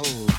a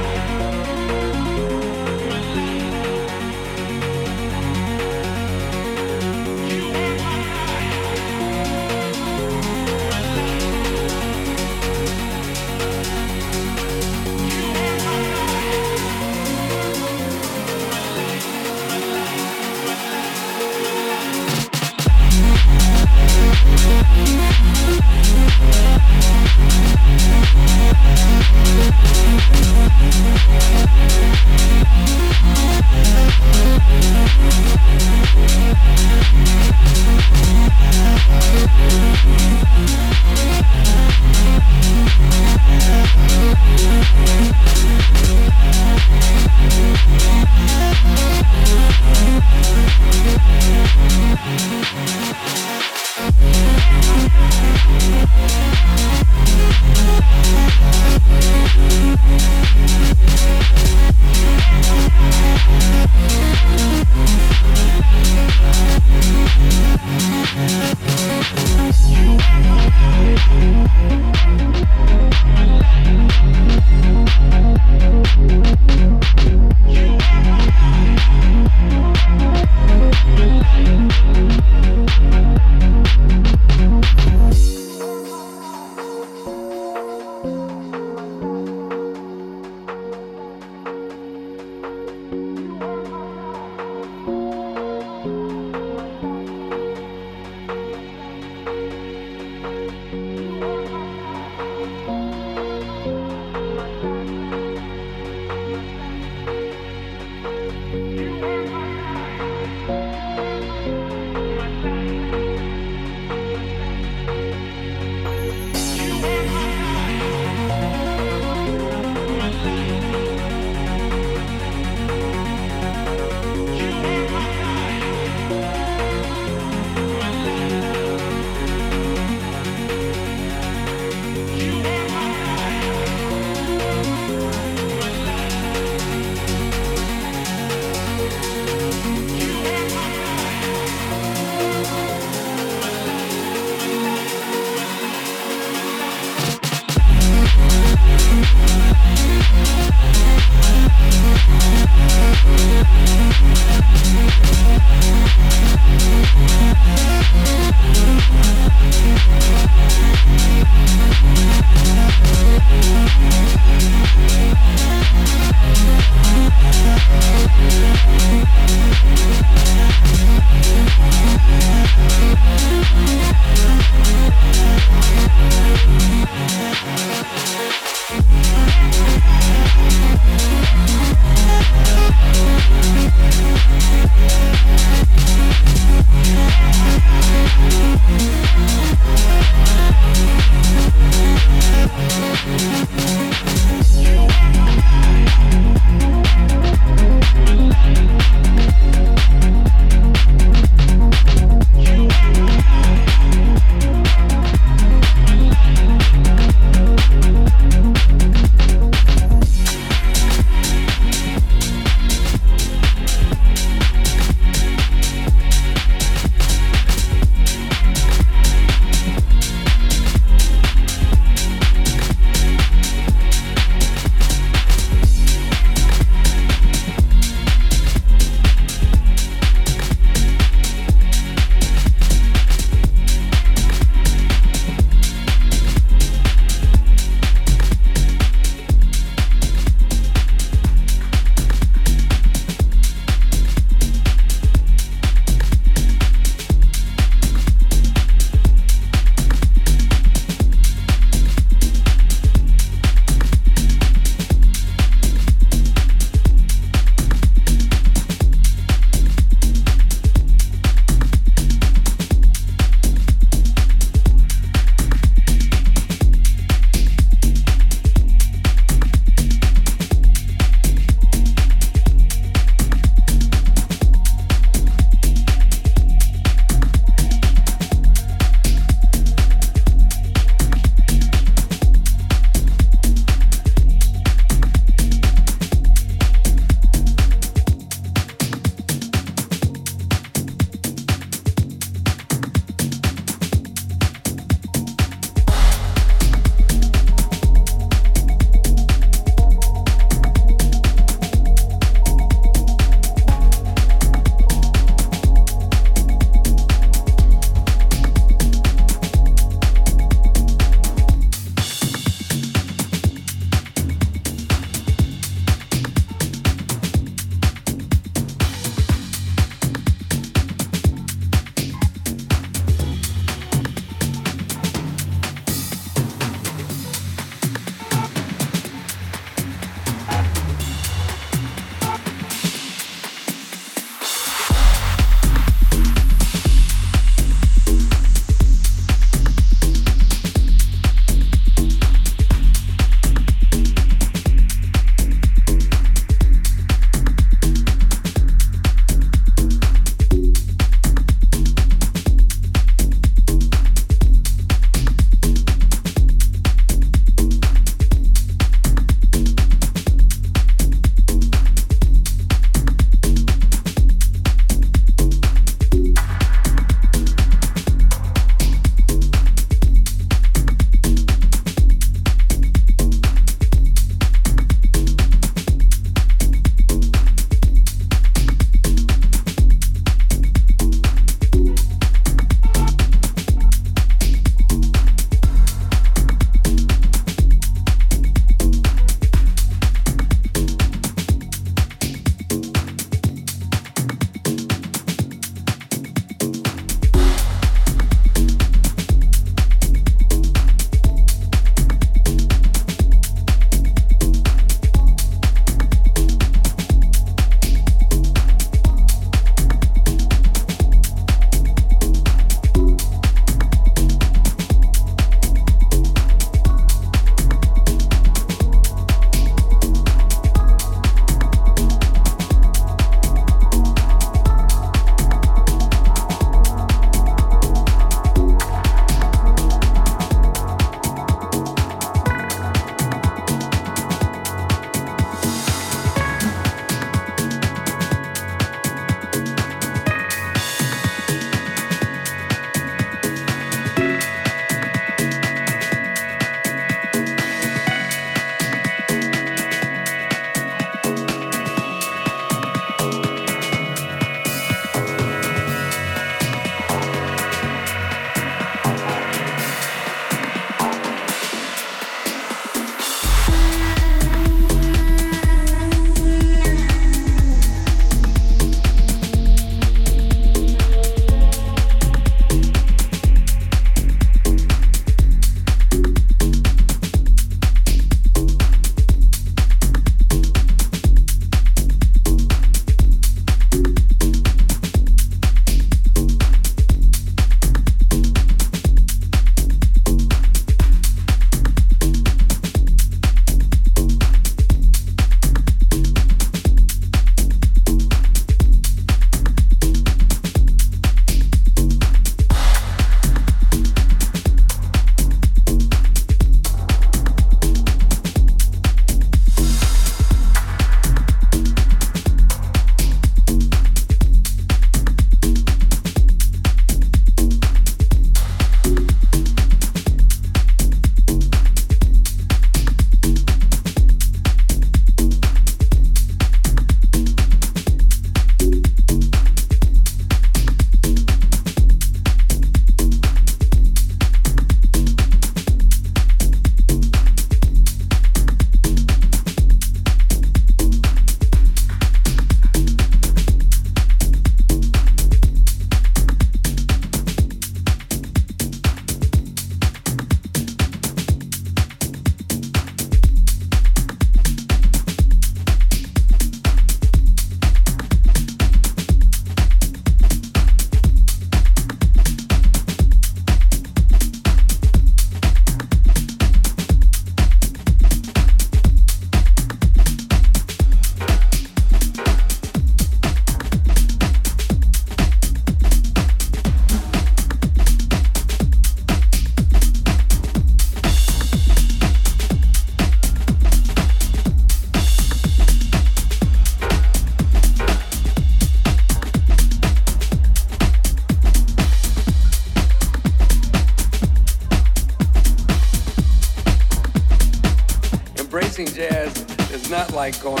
like going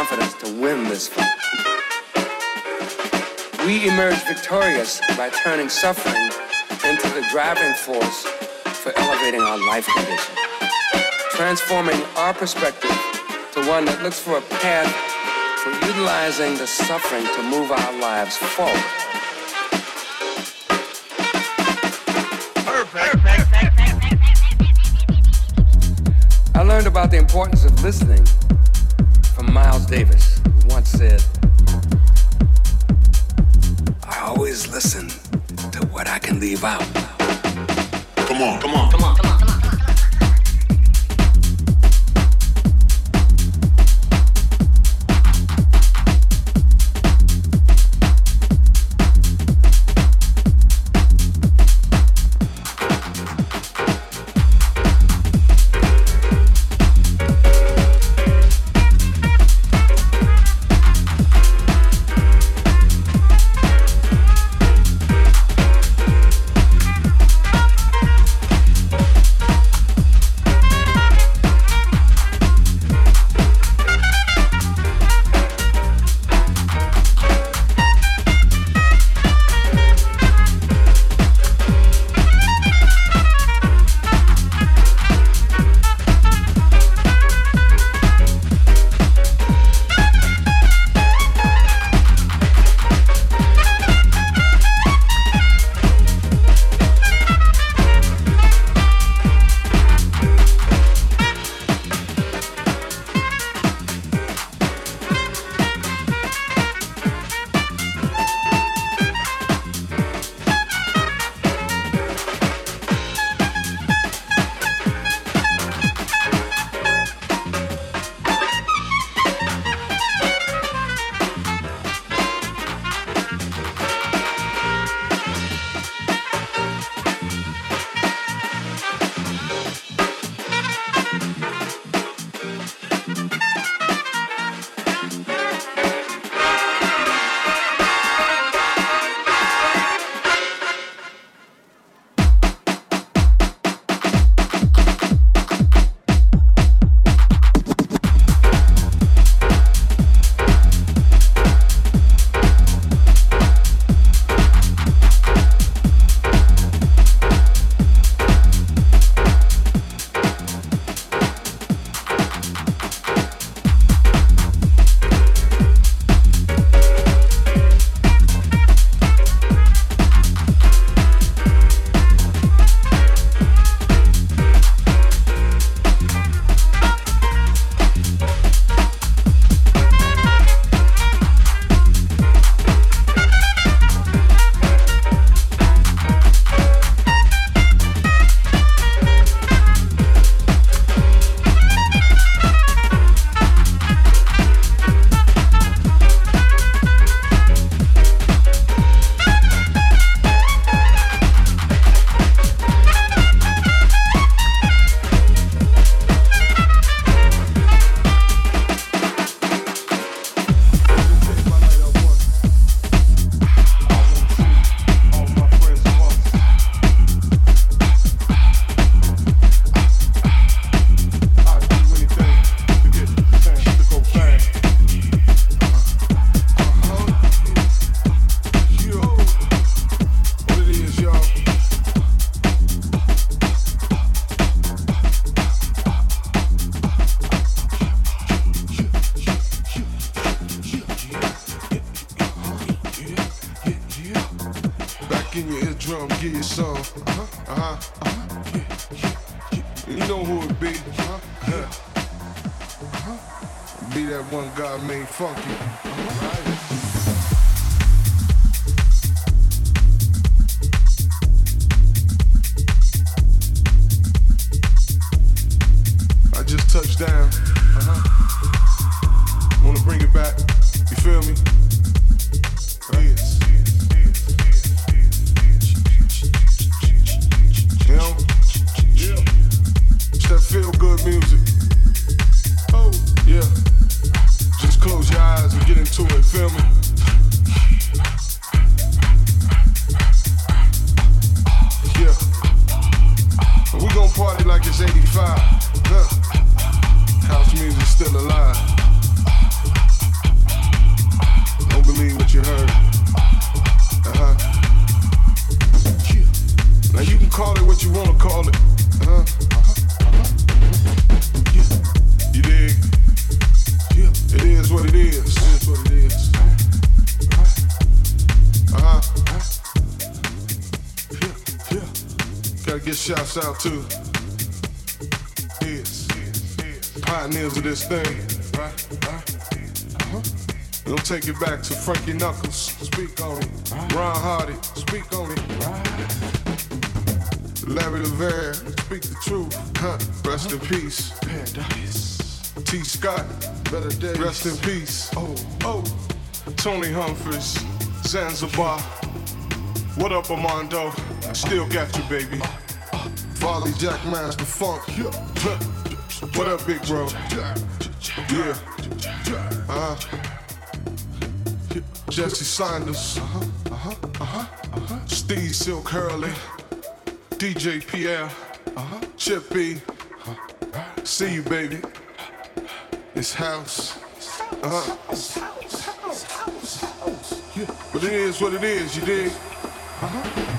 confidence to win this fight. We emerge victorious by turning suffering into the driving force for elevating our life condition, transforming our perspective to one that looks for a path for utilizing the suffering to move our lives forward. I learned about the importance of listening Davis, who once said, I always listen to what I can leave out. Come on, come on, come on. back to Frankie Knuckles. Speak on it. Ron Hardy. Speak on it. Larry Levan. Speak the truth. Huh. Rest in peace. Paradise. Tee Scott. Better days. Rest in peace. Oh, oh. Tony Humphries. Zanzibar. What up, Armando? Still got you, baby. Farley Jackmaster Funk. What up, big bro? Yeah. Uh, Jesse Saunders, uh-huh, uh-huh, uh-huh. Steve Silk Hurley, DJ Pierre, uh-huh. Chip See you, baby. It's house. Uh-huh. But it is what it is, you dig? Uh-huh.